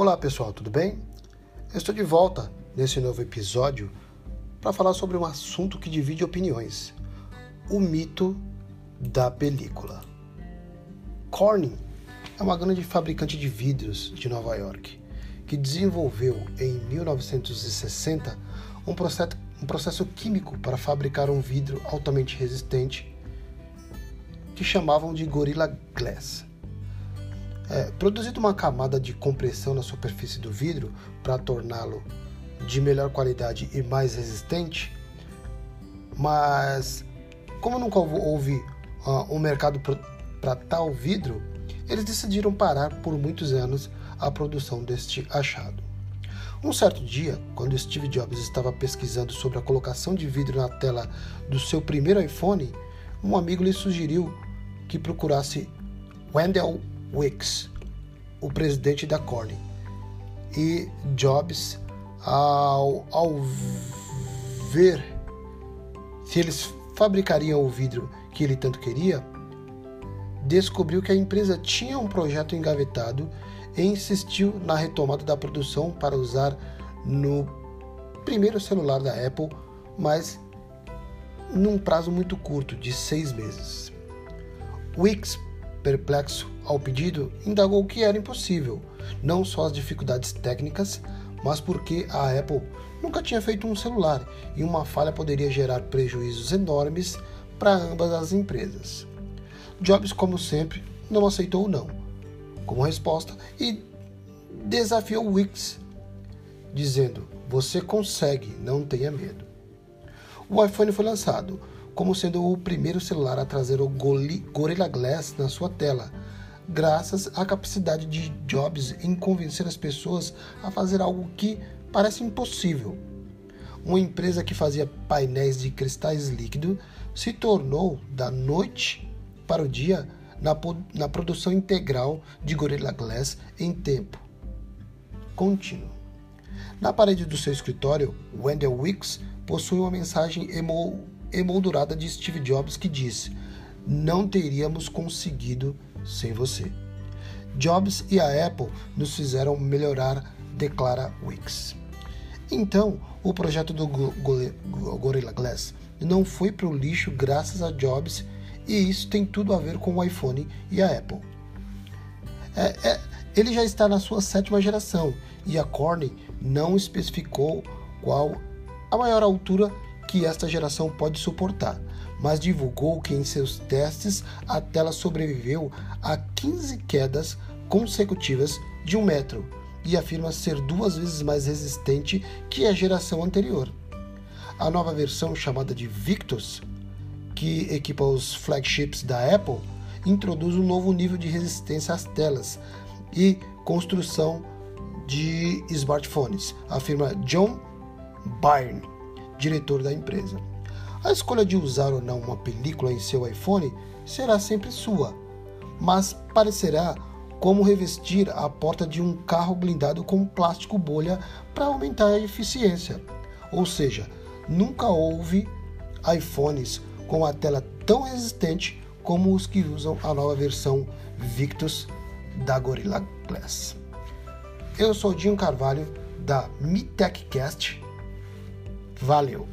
Olá pessoal, tudo bem? Estou de volta nesse novo episódio para falar sobre um assunto que divide opiniões: o mito da película. Corning é uma grande fabricante de vidros de Nova York que desenvolveu em 1960 um processo, um processo químico para fabricar um vidro altamente resistente que chamavam de Gorilla Glass. É, produzido uma camada de compressão na superfície do vidro para torná-lo de melhor qualidade e mais resistente, mas como nunca houve uh, um mercado para tal vidro, eles decidiram parar por muitos anos a produção deste achado. Um certo dia, quando Steve Jobs estava pesquisando sobre a colocação de vidro na tela do seu primeiro iPhone, um amigo lhe sugeriu que procurasse Wendell Wicks, o presidente da Corning. E Jobs, ao, ao ver se eles fabricariam o vidro que ele tanto queria, descobriu que a empresa tinha um projeto engavetado e insistiu na retomada da produção para usar no primeiro celular da Apple, mas num prazo muito curto, de seis meses. Wix perplexo ao pedido, indagou que era impossível, não só as dificuldades técnicas, mas porque a Apple nunca tinha feito um celular e uma falha poderia gerar prejuízos enormes para ambas as empresas. Jobs, como sempre, não aceitou não como resposta e desafiou Wix, dizendo: Você consegue, não tenha medo. O iPhone foi lançado, como sendo o primeiro celular a trazer o Gorilla Glass na sua tela, graças à capacidade de Jobs em convencer as pessoas a fazer algo que parece impossível. Uma empresa que fazia painéis de cristais líquidos se tornou, da noite para o dia, na, na produção integral de Gorilla Glass em tempo contínuo. Na parede do seu escritório, Wendell Wicks possui uma mensagem emoldurada de Steve Jobs que diz: Não teríamos conseguido sem você. Jobs e a Apple nos fizeram melhorar, declara Wicks. Então, o projeto do Gorilla Glass não foi para o lixo graças a Jobs e isso tem tudo a ver com o iPhone e a Apple. É, é, ele já está na sua sétima geração e a Corning não especificou qual a maior altura que esta geração pode suportar, mas divulgou que em seus testes a tela sobreviveu a 15 quedas consecutivas de um metro e afirma ser duas vezes mais resistente que a geração anterior. A nova versão, chamada de Victus, que equipa os flagships da Apple, introduz um novo nível de resistência às telas e construção de smartphones, afirma John Byrne diretor da empresa. A escolha de usar ou não uma película em seu iPhone será sempre sua, mas parecerá como revestir a porta de um carro blindado com plástico bolha para aumentar a eficiência. Ou seja, nunca houve iPhones com a tela tão resistente como os que usam a nova versão Victus da Gorilla Glass. Eu sou Dinho Carvalho da MiTechCast Valeu!